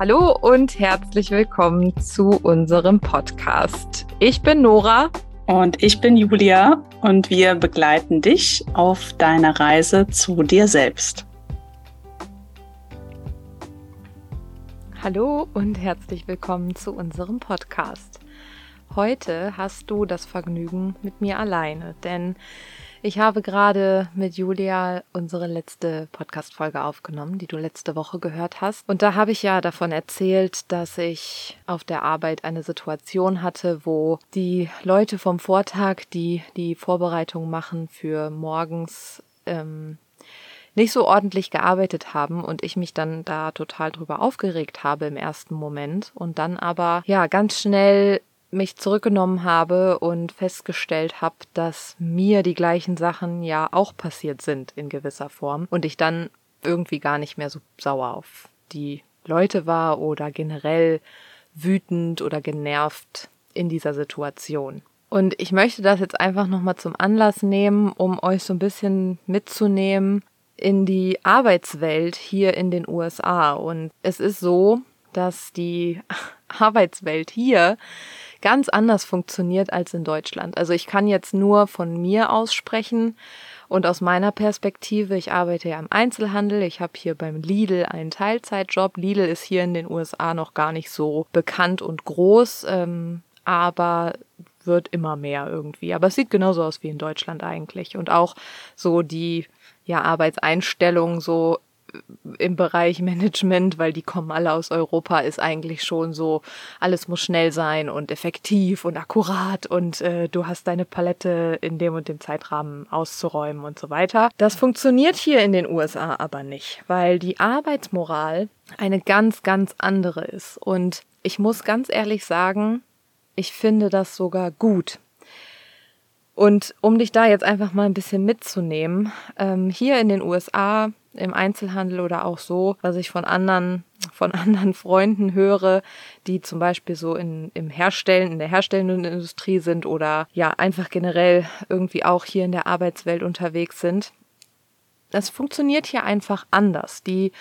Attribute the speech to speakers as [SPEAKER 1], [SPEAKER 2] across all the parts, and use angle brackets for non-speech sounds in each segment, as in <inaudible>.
[SPEAKER 1] Hallo und herzlich willkommen zu unserem Podcast. Ich bin Nora.
[SPEAKER 2] Und ich bin Julia und wir begleiten dich auf deiner Reise zu dir selbst.
[SPEAKER 1] Hallo und herzlich willkommen zu unserem Podcast. Heute hast du das Vergnügen mit mir alleine, denn ich habe gerade mit Julia unsere letzte Podcast-Folge aufgenommen, die du letzte Woche gehört hast. Und da habe ich ja davon erzählt, dass ich auf der Arbeit eine Situation hatte, wo die Leute vom Vortag, die die Vorbereitung machen für morgens, ähm, nicht so ordentlich gearbeitet haben und ich mich dann da total drüber aufgeregt habe im ersten Moment und dann aber ja ganz schnell mich zurückgenommen habe und festgestellt habe, dass mir die gleichen Sachen ja auch passiert sind in gewisser Form und ich dann irgendwie gar nicht mehr so sauer auf die Leute war oder generell wütend oder genervt in dieser Situation. Und ich möchte das jetzt einfach nochmal zum Anlass nehmen, um euch so ein bisschen mitzunehmen in die Arbeitswelt hier in den USA. Und es ist so, dass die <laughs> Arbeitswelt hier ganz anders funktioniert als in Deutschland. Also ich kann jetzt nur von mir aussprechen und aus meiner Perspektive, ich arbeite ja im Einzelhandel, ich habe hier beim Lidl einen Teilzeitjob. Lidl ist hier in den USA noch gar nicht so bekannt und groß, ähm, aber wird immer mehr irgendwie. Aber es sieht genauso aus wie in Deutschland eigentlich. Und auch so die ja, Arbeitseinstellung so im Bereich Management, weil die kommen alle aus Europa, ist eigentlich schon so, alles muss schnell sein und effektiv und akkurat und äh, du hast deine Palette in dem und dem Zeitrahmen auszuräumen und so weiter. Das funktioniert hier in den USA aber nicht, weil die Arbeitsmoral eine ganz, ganz andere ist. Und ich muss ganz ehrlich sagen, ich finde das sogar gut. Und um dich da jetzt einfach mal ein bisschen mitzunehmen, ähm, hier in den USA im Einzelhandel oder auch so, was ich von anderen, von anderen Freunden höre, die zum Beispiel so in, im Herstellen, in der herstellenden Industrie sind oder ja, einfach generell irgendwie auch hier in der Arbeitswelt unterwegs sind. Das funktioniert hier einfach anders. Die,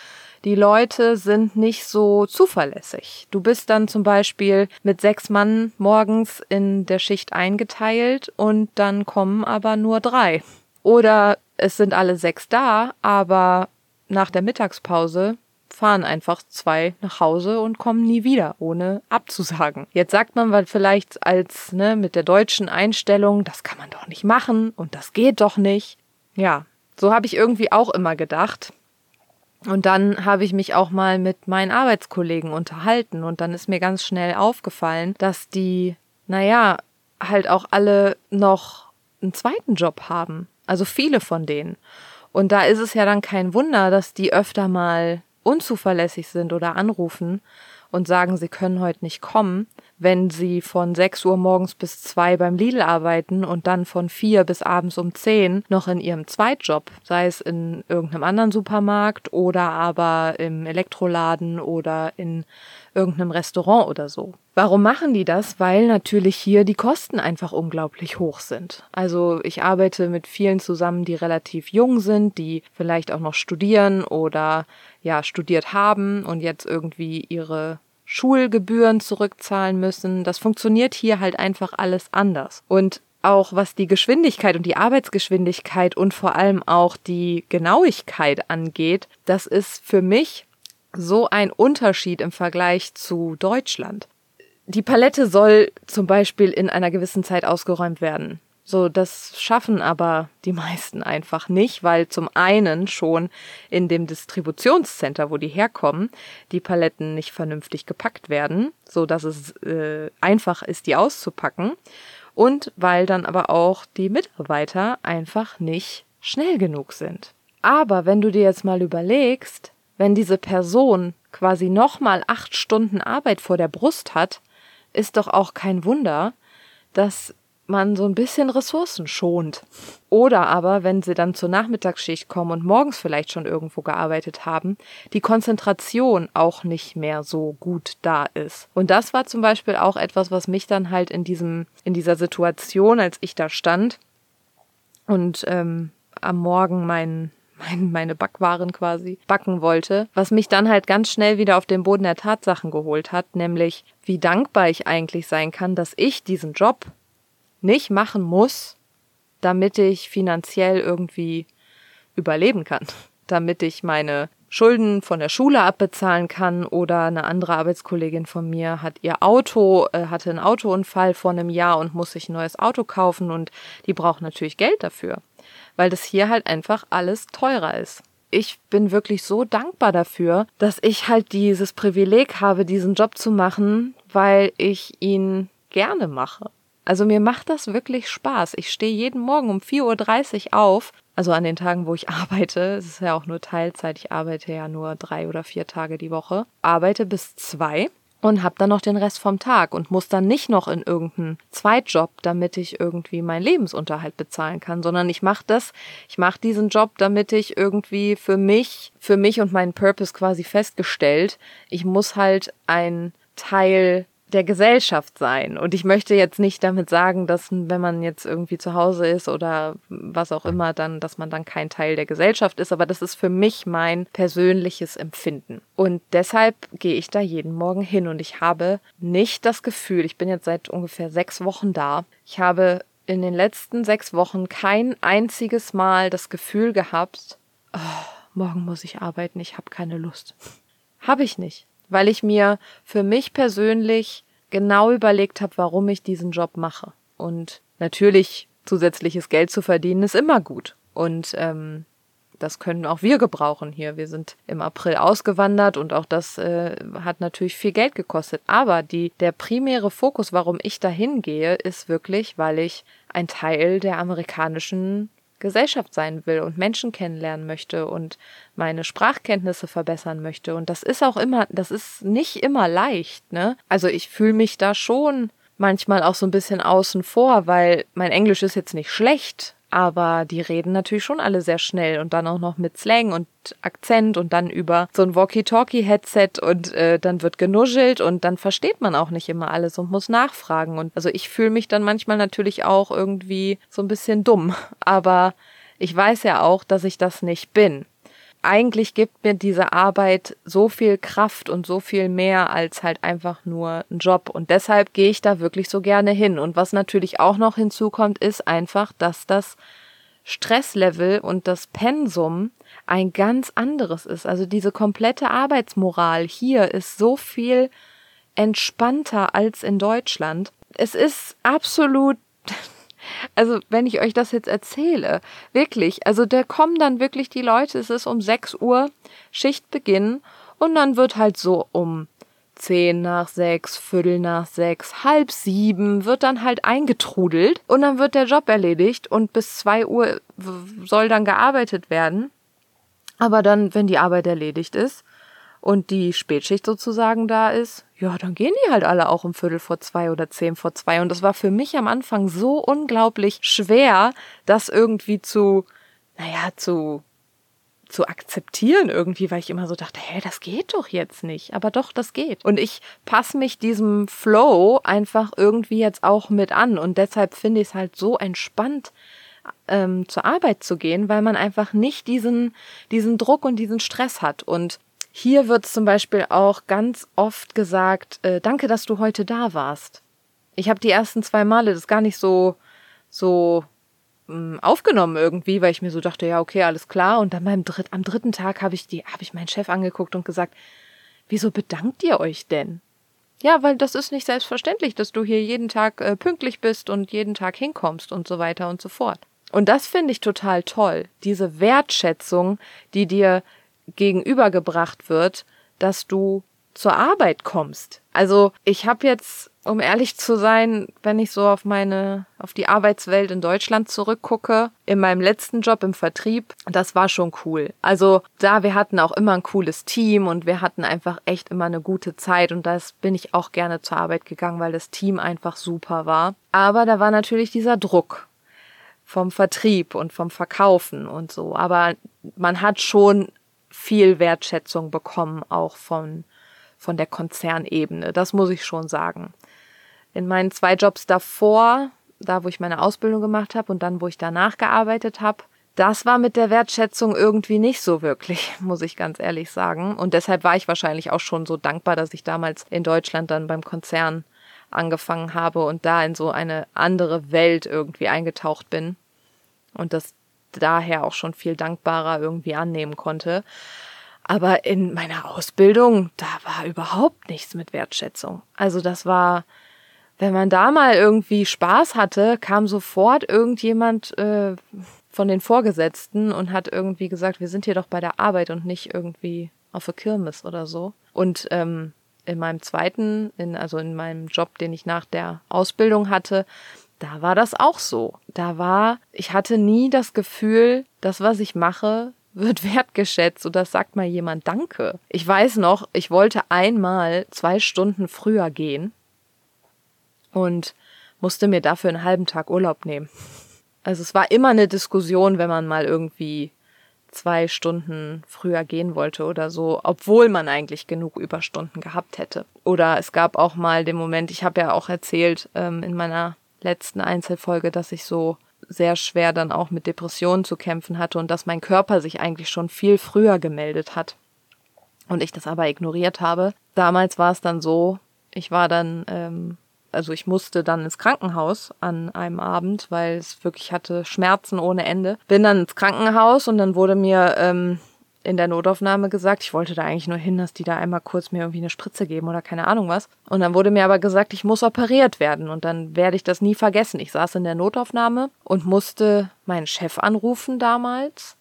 [SPEAKER 1] die Leute sind nicht so zuverlässig. Du bist dann zum Beispiel mit sechs Mann morgens in der Schicht eingeteilt und dann kommen aber nur drei. Oder es sind alle sechs da, aber nach der Mittagspause fahren einfach zwei nach Hause und kommen nie wieder, ohne abzusagen. Jetzt sagt man vielleicht als ne, mit der deutschen Einstellung, das kann man doch nicht machen und das geht doch nicht. Ja, so habe ich irgendwie auch immer gedacht. Und dann habe ich mich auch mal mit meinen Arbeitskollegen unterhalten und dann ist mir ganz schnell aufgefallen, dass die, naja, halt auch alle noch einen zweiten Job haben. Also viele von denen. Und da ist es ja dann kein Wunder, dass die öfter mal unzuverlässig sind oder anrufen und sagen, sie können heute nicht kommen, wenn sie von 6 Uhr morgens bis 2 beim Lidl arbeiten und dann von 4 bis abends um 10 noch in ihrem Zweitjob, sei es in irgendeinem anderen Supermarkt oder aber im Elektroladen oder in irgendeinem Restaurant oder so. Warum machen die das? Weil natürlich hier die Kosten einfach unglaublich hoch sind. Also ich arbeite mit vielen zusammen, die relativ jung sind, die vielleicht auch noch studieren oder ja studiert haben und jetzt irgendwie ihre Schulgebühren zurückzahlen müssen. Das funktioniert hier halt einfach alles anders. Und auch was die Geschwindigkeit und die Arbeitsgeschwindigkeit und vor allem auch die Genauigkeit angeht, das ist für mich so ein Unterschied im Vergleich zu Deutschland. Die Palette soll zum Beispiel in einer gewissen Zeit ausgeräumt werden. So, das schaffen aber die meisten einfach nicht, weil zum einen schon in dem Distributionscenter, wo die herkommen, die Paletten nicht vernünftig gepackt werden, so dass es äh, einfach ist, die auszupacken. Und weil dann aber auch die Mitarbeiter einfach nicht schnell genug sind. Aber wenn du dir jetzt mal überlegst, wenn diese Person quasi nochmal acht Stunden Arbeit vor der Brust hat, ist doch auch kein Wunder, dass man so ein bisschen Ressourcen schont. Oder aber, wenn sie dann zur Nachmittagsschicht kommen und morgens vielleicht schon irgendwo gearbeitet haben, die Konzentration auch nicht mehr so gut da ist. Und das war zum Beispiel auch etwas, was mich dann halt in diesem, in dieser Situation, als ich da stand und ähm, am Morgen mein, meine Backwaren quasi backen wollte, was mich dann halt ganz schnell wieder auf den Boden der Tatsachen geholt hat, nämlich wie dankbar ich eigentlich sein kann, dass ich diesen Job nicht machen muss, damit ich finanziell irgendwie überleben kann, damit ich meine Schulden von der Schule abbezahlen kann oder eine andere Arbeitskollegin von mir hat ihr Auto, äh, hatte einen Autounfall vor einem Jahr und muss sich ein neues Auto kaufen und die braucht natürlich Geld dafür, weil das hier halt einfach alles teurer ist. Ich bin wirklich so dankbar dafür, dass ich halt dieses Privileg habe, diesen Job zu machen, weil ich ihn gerne mache. Also mir macht das wirklich Spaß. Ich stehe jeden Morgen um 4.30 Uhr auf. Also an den Tagen, wo ich <laughs> arbeite. Es ist ja auch nur Teilzeit. Ich arbeite ja nur drei oder vier Tage die Woche. Arbeite bis zwei und habe dann noch den Rest vom Tag und muss dann nicht noch in irgendeinen Zweitjob, damit ich irgendwie meinen Lebensunterhalt bezahlen kann, sondern ich mache das, ich mache diesen Job, damit ich irgendwie für mich, für mich und meinen Purpose quasi festgestellt, ich muss halt ein Teil der Gesellschaft sein. Und ich möchte jetzt nicht damit sagen, dass wenn man jetzt irgendwie zu Hause ist oder was auch immer, dann, dass man dann kein Teil der Gesellschaft ist. Aber das ist für mich mein persönliches Empfinden. Und deshalb gehe ich da jeden Morgen hin und ich habe nicht das Gefühl, ich bin jetzt seit ungefähr sechs Wochen da, ich habe in den letzten sechs Wochen kein einziges Mal das Gefühl gehabt, oh, morgen muss ich arbeiten, ich habe keine Lust. habe ich nicht weil ich mir für mich persönlich genau überlegt habe, warum ich diesen Job mache. Und natürlich zusätzliches Geld zu verdienen ist immer gut. Und ähm, das können auch wir gebrauchen hier. Wir sind im April ausgewandert und auch das äh, hat natürlich viel Geld gekostet. Aber die, der primäre Fokus, warum ich dahin gehe, ist wirklich, weil ich ein Teil der amerikanischen Gesellschaft sein will und Menschen kennenlernen möchte und meine Sprachkenntnisse verbessern möchte. Und das ist auch immer, das ist nicht immer leicht, ne? Also ich fühle mich da schon manchmal auch so ein bisschen außen vor, weil mein Englisch ist jetzt nicht schlecht, aber die reden natürlich schon alle sehr schnell und dann auch noch mit Slang und Akzent und dann über so ein Walkie-Talkie-Headset und äh, dann wird genuschelt und dann versteht man auch nicht immer alles und muss nachfragen. Und also ich fühle mich dann manchmal natürlich auch irgendwie so ein bisschen dumm. Aber ich weiß ja auch, dass ich das nicht bin eigentlich gibt mir diese Arbeit so viel Kraft und so viel mehr als halt einfach nur ein Job. Und deshalb gehe ich da wirklich so gerne hin. Und was natürlich auch noch hinzukommt, ist einfach, dass das Stresslevel und das Pensum ein ganz anderes ist. Also diese komplette Arbeitsmoral hier ist so viel entspannter als in Deutschland. Es ist absolut also, wenn ich euch das jetzt erzähle, wirklich, also da kommen dann wirklich die Leute, es ist um 6 Uhr Schichtbeginn und dann wird halt so um 10 nach 6, Viertel nach 6, halb sieben wird dann halt eingetrudelt und dann wird der Job erledigt und bis 2 Uhr soll dann gearbeitet werden. Aber dann, wenn die Arbeit erledigt ist, und die Spätschicht sozusagen da ist, ja, dann gehen die halt alle auch um Viertel vor zwei oder zehn vor zwei. Und das war für mich am Anfang so unglaublich schwer, das irgendwie zu, naja, zu, zu akzeptieren irgendwie, weil ich immer so dachte, hä, das geht doch jetzt nicht. Aber doch, das geht. Und ich passe mich diesem Flow einfach irgendwie jetzt auch mit an. Und deshalb finde ich es halt so entspannt, ähm, zur Arbeit zu gehen, weil man einfach nicht diesen, diesen Druck und diesen Stress hat. Und hier wird zum Beispiel auch ganz oft gesagt, äh, danke, dass du heute da warst. Ich habe die ersten zwei Male das gar nicht so, so mh, mm, aufgenommen irgendwie, weil ich mir so dachte, ja, okay, alles klar. Und dann beim dritt, am dritten Tag habe ich die, habe ich meinen Chef angeguckt und gesagt, wieso bedankt ihr euch denn? Ja, weil das ist nicht selbstverständlich, dass du hier jeden Tag äh, pünktlich bist und jeden Tag hinkommst und so weiter und so fort. Und das finde ich total toll, diese Wertschätzung, die dir gegenübergebracht wird, dass du zur Arbeit kommst. Also ich habe jetzt, um ehrlich zu sein, wenn ich so auf meine, auf die Arbeitswelt in Deutschland zurückgucke, in meinem letzten Job im Vertrieb, das war schon cool. Also da, wir hatten auch immer ein cooles Team und wir hatten einfach echt immer eine gute Zeit und das bin ich auch gerne zur Arbeit gegangen, weil das Team einfach super war. Aber da war natürlich dieser Druck vom Vertrieb und vom Verkaufen und so. Aber man hat schon viel Wertschätzung bekommen, auch von, von der Konzernebene. Das muss ich schon sagen. In meinen zwei Jobs davor, da wo ich meine Ausbildung gemacht habe und dann wo ich danach gearbeitet habe, das war mit der Wertschätzung irgendwie nicht so wirklich, <laughs> muss ich ganz ehrlich sagen. Und deshalb war ich wahrscheinlich auch schon so dankbar, dass ich damals in Deutschland dann beim Konzern angefangen habe und da in so eine andere Welt irgendwie eingetaucht bin und das daher auch schon viel dankbarer irgendwie annehmen konnte. Aber in meiner Ausbildung, da war überhaupt nichts mit Wertschätzung. Also das war, wenn man da mal irgendwie Spaß hatte, kam sofort irgendjemand äh, von den Vorgesetzten und hat irgendwie gesagt, wir sind hier doch bei der Arbeit und nicht irgendwie auf der Kirmes oder so. Und ähm, in meinem zweiten, in, also in meinem Job, den ich nach der Ausbildung hatte, da war das auch so. Da war, ich hatte nie das Gefühl, das, was ich mache, wird <laughs> wertgeschätzt oder sagt mal jemand Danke. Ich weiß noch, ich wollte einmal zwei Stunden früher gehen und musste mir dafür einen halben Tag Urlaub nehmen. <laughs> Also es war immer eine Diskussion, wenn man mal irgendwie zwei Stunden früher gehen wollte oder so, obwohl man eigentlich genug Überstunden gehabt hätte. Oder es gab auch mal den Moment, ich habe ja auch erzählt ähm, in meiner letzten Einzelfolge, dass ich so sehr schwer dann auch mit Depressionen zu kämpfen hatte und dass mein Körper sich eigentlich schon viel früher gemeldet hat und ich das aber ignoriert habe. Damals war es dann so, ich war dann ähm, also ich musste dann ins Krankenhaus an einem Abend, weil es wirklich hatte Schmerzen ohne Ende. Bin dann ins Krankenhaus und dann wurde mir ähm, in der Notaufnahme gesagt, ich wollte da eigentlich nur hin, dass die da einmal kurz mir irgendwie eine Spritze geben oder keine Ahnung was. Und dann wurde mir aber gesagt, ich muss operiert werden und dann werde ich das nie vergessen. Ich saß in der Notaufnahme und musste meinen Chef anrufen damals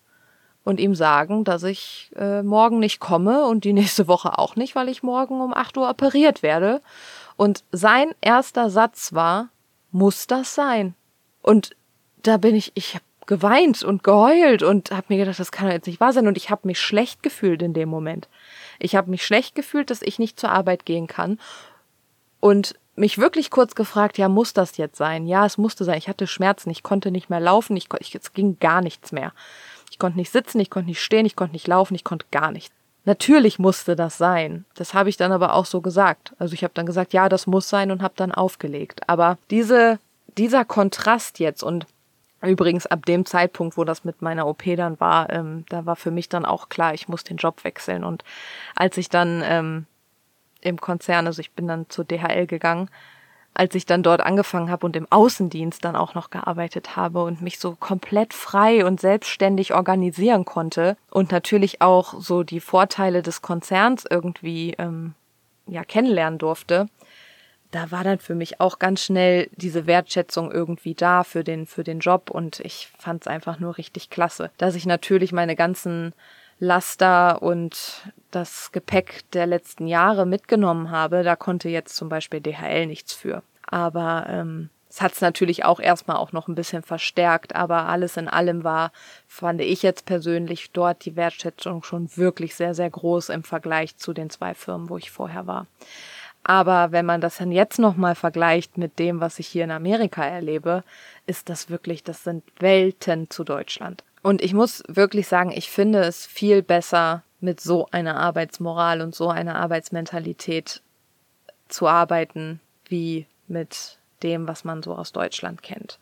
[SPEAKER 1] und ihm sagen, dass ich äh, morgen nicht komme und die nächste Woche auch nicht, weil ich morgen um 8 Uhr operiert werde. Und sein erster Satz war, muss das sein? Und da bin ich, ich habe geweint und geheult und habe mir gedacht, das kann doch jetzt nicht wahr sein. Und ich habe mich schlecht gefühlt in dem Moment. Ich habe mich schlecht gefühlt, dass ich nicht zur Arbeit gehen kann. Und mich wirklich kurz gefragt, ja, muss das jetzt sein? Ja, es musste sein. Ich hatte Schmerzen, ich konnte nicht mehr laufen, ich, ich, es ging gar nichts mehr. Ich konnte nicht sitzen, ich konnte nicht stehen, ich konnte nicht laufen, ich konnte gar nichts. Natürlich musste das sein. Das habe ich dann aber auch so gesagt. Also ich habe dann gesagt, ja, das muss sein und habe dann aufgelegt. Aber diese, dieser Kontrast jetzt und übrigens ab dem Zeitpunkt, wo das mit meiner OP dann war, ähm, da war für mich dann auch klar, ich muss den Job wechseln. Und als ich dann ähm, im Konzern, also ich bin dann zur DHL gegangen, als ich dann dort angefangen habe und im Außendienst dann auch noch gearbeitet habe und mich so komplett frei und selbstständig organisieren konnte und natürlich auch so die Vorteile des Konzerns irgendwie ähm, ja kennenlernen durfte, da war dann für mich auch ganz schnell diese Wertschätzung irgendwie da für den für den Job und ich fand es einfach nur richtig klasse, dass ich natürlich meine ganzen Laster und das Gepäck der letzten Jahre mitgenommen habe, da konnte jetzt zum Beispiel DHL nichts für. Aber ähm, es hat es natürlich auch erstmal auch noch ein bisschen verstärkt, aber alles in allem war, fand ich jetzt persönlich dort die Wertschätzung schon wirklich sehr, sehr groß im Vergleich zu den zwei Firmen, wo ich vorher war. Aber wenn man das dann jetzt nochmal vergleicht mit dem, was ich hier in Amerika erlebe, ist das wirklich, das sind Welten zu Deutschland. Und ich muss wirklich sagen, ich finde es viel besser, mit so einer Arbeitsmoral und so einer Arbeitsmentalität zu arbeiten, wie mit dem, was man so aus Deutschland kennt.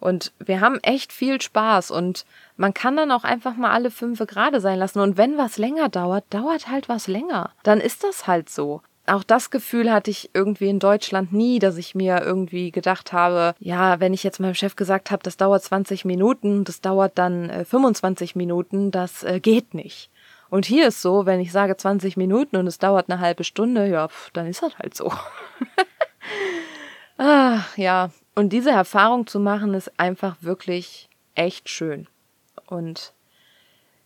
[SPEAKER 1] Und wir haben echt viel Spaß und man kann dann auch einfach mal alle fünf gerade sein lassen. Und wenn was länger dauert, dauert halt was länger. Dann ist das halt so auch das Gefühl hatte ich irgendwie in Deutschland nie, dass ich mir irgendwie gedacht habe, ja, wenn ich jetzt meinem Chef gesagt habe, das dauert 20 Minuten, das dauert dann äh, 25 Minuten, das äh, geht nicht. Und hier ist so, wenn ich sage 20 Minuten und es dauert eine halbe Stunde, ja, pf, dann ist das halt so. <laughs> Ach, ja. Und diese Erfahrung zu machen, ist einfach wirklich echt schön. Und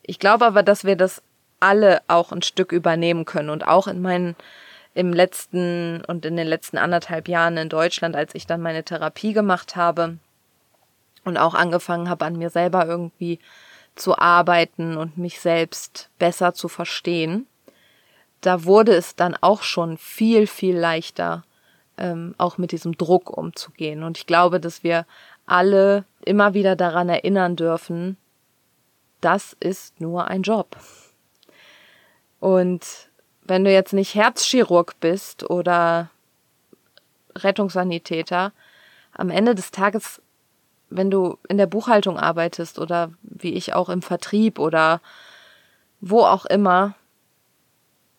[SPEAKER 1] ich glaube aber, dass wir das alle auch ein Stück übernehmen können und auch in meinen im letzten und in den letzten anderthalb Jahren in Deutschland, als ich dann meine Therapie gemacht habe und auch angefangen habe, an mir selber irgendwie zu arbeiten und mich selbst besser zu verstehen, da wurde es dann auch schon viel, viel leichter, ähm, auch mit diesem Druck umzugehen. Und ich glaube, dass wir alle immer wieder daran erinnern dürfen, das ist nur ein Job. Und wenn du jetzt nicht Herzchirurg bist oder Rettungssanitäter, am Ende des Tages wenn du in der Buchhaltung arbeitest oder wie ich auch im Vertrieb oder wo auch immer,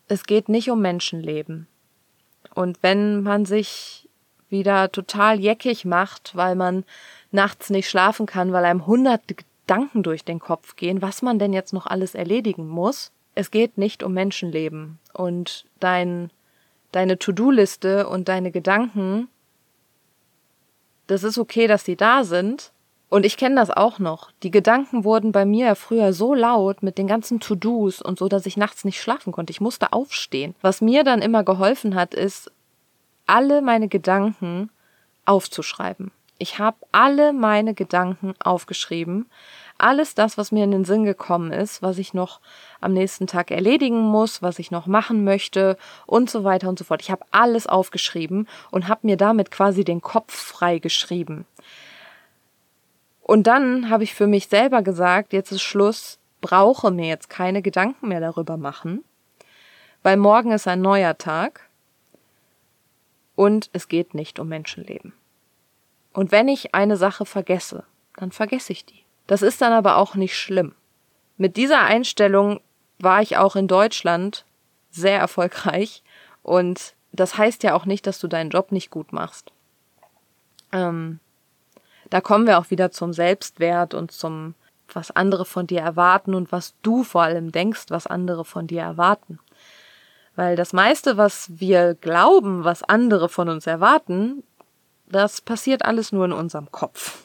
[SPEAKER 1] es geht nicht um Menschenleben. Und wenn man sich wieder total jeckig macht, weil man nachts nicht schlafen kann, weil einem hunderte Gedanken durch den Kopf gehen, was man denn jetzt noch alles erledigen muss, es geht nicht um Menschenleben. Und dein, deine To-Do-Liste und deine Gedanken, das ist okay, dass die da sind, und ich kenne das auch noch. Die Gedanken wurden bei mir früher so laut mit den ganzen To-Dos und so, dass ich nachts nicht schlafen konnte. Ich musste aufstehen. Was mir dann immer geholfen hat, ist, alle meine Gedanken aufzuschreiben. Ich habe alle meine Gedanken aufgeschrieben. Alles das, was mir in den Sinn gekommen ist, was ich noch am nächsten Tag erledigen muss, was ich noch machen möchte und so weiter und so fort. Ich habe alles aufgeschrieben und habe mir damit quasi den Kopf frei geschrieben. Und dann habe ich für mich selber gesagt, jetzt ist Schluss, brauche mir jetzt keine Gedanken mehr darüber machen, weil morgen ist ein neuer Tag und es geht nicht um Menschenleben. Und wenn ich eine Sache vergesse, dann vergesse ich die. Das ist dann aber auch nicht schlimm. Mit dieser Einstellung war ich auch in Deutschland sehr erfolgreich und das heißt ja auch nicht, dass du deinen Job nicht gut machst. Ähm, da kommen wir auch wieder zum Selbstwert und zum, was andere von dir erwarten und was du vor allem denkst, was andere von dir erwarten. Weil das meiste, was wir glauben, was andere von uns erwarten, das passiert alles nur in unserem Kopf.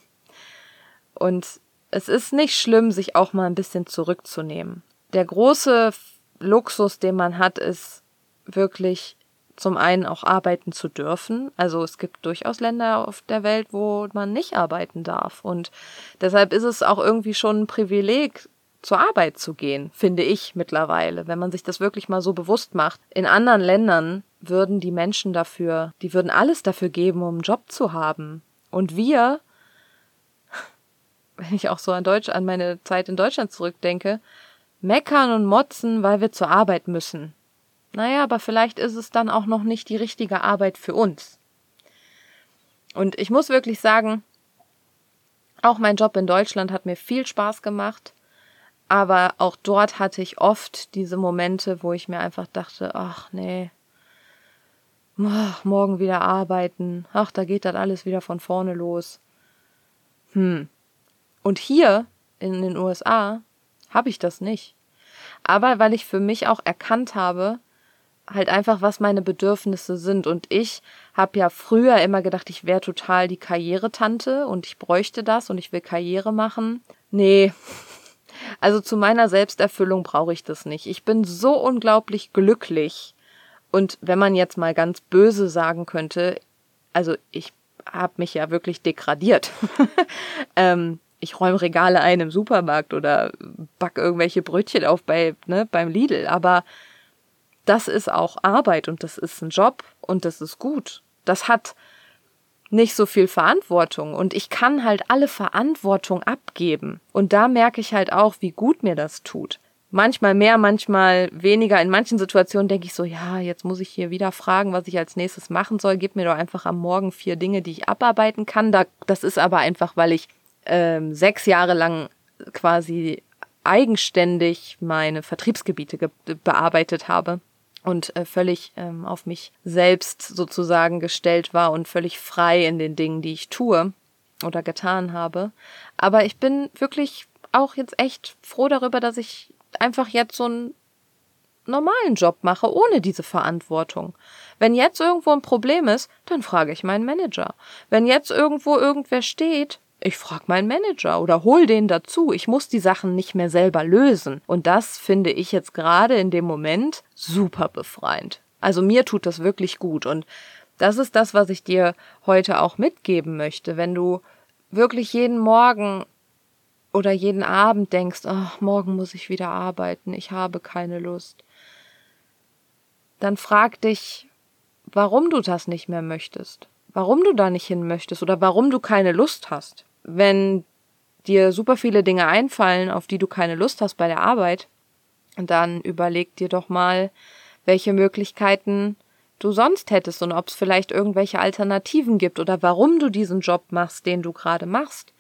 [SPEAKER 1] Und es ist nicht schlimm, sich auch mal ein bisschen zurückzunehmen. Der große Luxus, den man hat, ist wirklich zum einen auch arbeiten zu dürfen. Also es gibt durchaus Länder auf der Welt, wo man nicht arbeiten darf. Und deshalb ist es auch irgendwie schon ein Privileg, zur Arbeit zu gehen, finde ich mittlerweile, wenn man sich das wirklich mal so bewusst macht. In anderen Ländern würden die Menschen dafür, die würden alles dafür geben, um einen Job zu haben. Und wir, wenn ich auch so an Deutsch, an meine Zeit in Deutschland zurückdenke, meckern und motzen, weil wir zur Arbeit müssen. Naja, aber vielleicht ist es dann auch noch nicht die richtige Arbeit für uns. Und ich muss wirklich sagen, auch mein Job in Deutschland hat mir viel Spaß gemacht, aber auch dort hatte ich oft diese Momente, wo ich mir einfach dachte, ach nee, morgen wieder arbeiten, ach, da geht das alles wieder von vorne los. Hm. Und hier in den USA habe ich das nicht. Aber weil ich für mich auch erkannt habe, halt einfach, was meine Bedürfnisse sind. Und ich habe ja früher immer gedacht, ich wäre total die Karrieretante und ich bräuchte das und ich will Karriere machen. Nee. <laughs> Also zu meiner Selbsterfüllung brauche ich das nicht. Ich bin so unglaublich glücklich. Und wenn man jetzt mal ganz böse sagen könnte, also ich habe mich ja wirklich degradiert. <laughs> ähm, ich räume Regale ein im Supermarkt oder back irgendwelche Brötchen auf bei, ne, beim Lidl. Aber das ist auch Arbeit und das ist ein Job und das ist gut. Das hat nicht so viel Verantwortung und ich kann halt alle Verantwortung abgeben. Und da merke ich halt auch, wie gut mir das tut. Manchmal mehr, manchmal weniger. In manchen Situationen denke ich so, ja, jetzt muss ich hier wieder fragen, was ich als nächstes machen soll. Gib mir doch einfach am Morgen vier Dinge, die ich abarbeiten kann. Da, das ist aber einfach, weil ich ähm, sechs Jahre lang quasi eigenständig meine Vertriebsgebiete bearbeitet habe und äh, völlig ähm, auf mich selbst sozusagen gestellt war und völlig frei in den Dingen, die ich tue oder getan habe. Aber ich bin wirklich auch jetzt echt froh darüber, dass ich einfach jetzt so einen normalen Job mache, ohne diese Verantwortung. Wenn jetzt irgendwo ein Problem ist, dann frage ich meinen Manager. Wenn jetzt irgendwo irgendwer steht, ich frage meinen Manager oder hol den dazu. Ich muss die Sachen nicht mehr selber lösen. Und das finde ich jetzt gerade in dem Moment super befreiend. Also mir tut das wirklich gut. Und das ist das, was ich dir heute auch mitgeben möchte. Wenn du wirklich jeden Morgen oder jeden Abend denkst, ach, morgen muss ich wieder arbeiten, ich habe keine Lust, dann frag dich, warum du das nicht mehr möchtest, warum du da nicht hin möchtest oder warum du keine Lust hast wenn dir super viele Dinge einfallen, auf die du keine Lust hast bei der Arbeit, dann überleg dir doch mal, welche Möglichkeiten du sonst hättest und ob es vielleicht irgendwelche Alternativen gibt oder warum du diesen Job machst, den du gerade machst.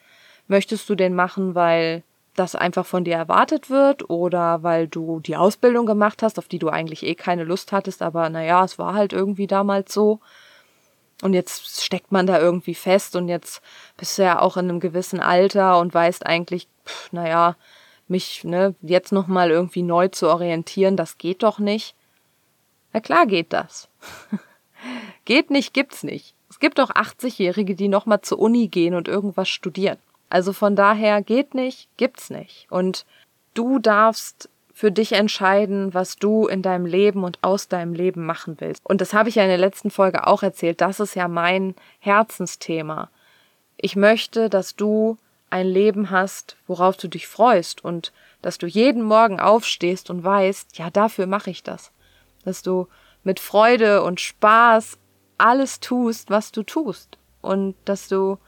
[SPEAKER 1] Möchtest du den machen, weil das einfach von dir erwartet wird oder weil du die Ausbildung gemacht hast, auf die du eigentlich eh keine Lust hattest, aber naja, es war halt irgendwie damals so. Und jetzt steckt man da irgendwie fest und jetzt bist du ja auch in einem gewissen Alter und weißt eigentlich, pff, naja, mich ne, jetzt nochmal irgendwie neu zu orientieren, das geht doch nicht. Na klar geht das. <laughs> geht nicht, gibt's nicht. Es gibt auch 80-Jährige, die nochmal zur Uni gehen und irgendwas studieren. Also von daher geht nicht, gibt's nicht. Und du darfst für dich entscheiden, was du in deinem Leben und aus deinem Leben machen willst. Und das habe ich ja in der letzten Folge auch erzählt. Das ist ja mein Herzensthema. Ich möchte, dass du ein Leben hast, worauf du dich freust und dass du jeden Morgen aufstehst und weißt, ja, dafür mache ich das. Dass du mit Freude und Spaß alles tust, was du tust. Und dass du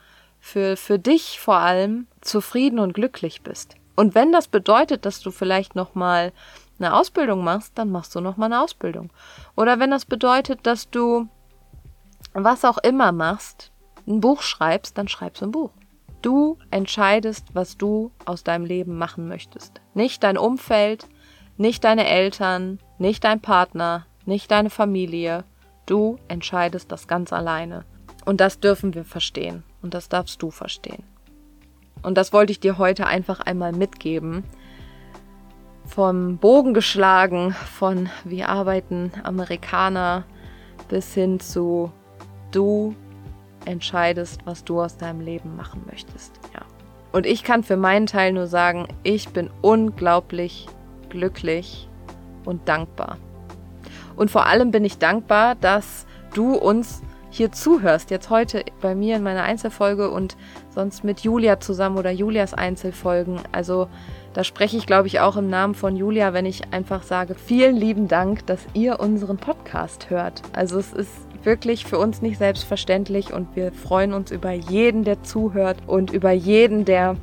[SPEAKER 1] für, für dich vor allem zufrieden und glücklich bist. Und wenn das bedeutet, dass du vielleicht nochmal eine Ausbildung machst, dann machst du nochmal eine Ausbildung. Oder wenn das bedeutet, dass du was auch immer machst, ein Buch schreibst, dann schreibst du ein Buch. Du entscheidest, was du aus deinem Leben machen möchtest. Nicht dein Umfeld, nicht deine Eltern, nicht dein Partner, nicht deine Familie. Du entscheidest das ganz alleine. Und das dürfen wir verstehen. Und das darfst du verstehen. Und das wollte ich dir heute einfach einmal mitgeben. Vom Bogen geschlagen, von wie arbeiten Amerikaner bis hin zu du entscheidest, was du aus deinem Leben machen möchtest. Ja. Und ich kann für meinen Teil nur sagen, ich bin unglaublich glücklich und dankbar. Und vor allem bin ich dankbar, dass du uns hier zuhörst, jetzt heute bei mir in meiner Einzelfolge und sonst mit Julia zusammen oder Julias Einzelfolgen. Also da spreche ich, glaube ich, auch im Namen von Julia, wenn ich einfach sage, vielen lieben Dank, dass ihr unseren Podcast hört. Also es ist wirklich für uns nicht selbstverständlich und wir freuen uns über jeden, der zuhört und über jeden, der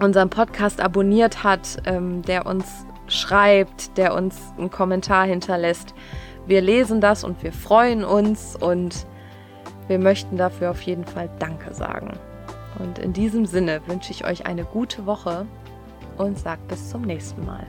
[SPEAKER 1] unseren Podcast abonniert hat, ähm, der uns schreibt, der uns einen Kommentar hinterlässt. Wir lesen das und wir freuen uns und wir möchten dafür auf jeden Fall Danke sagen. Und in diesem Sinne wünsche ich euch eine gute Woche und sagt bis zum nächsten Mal.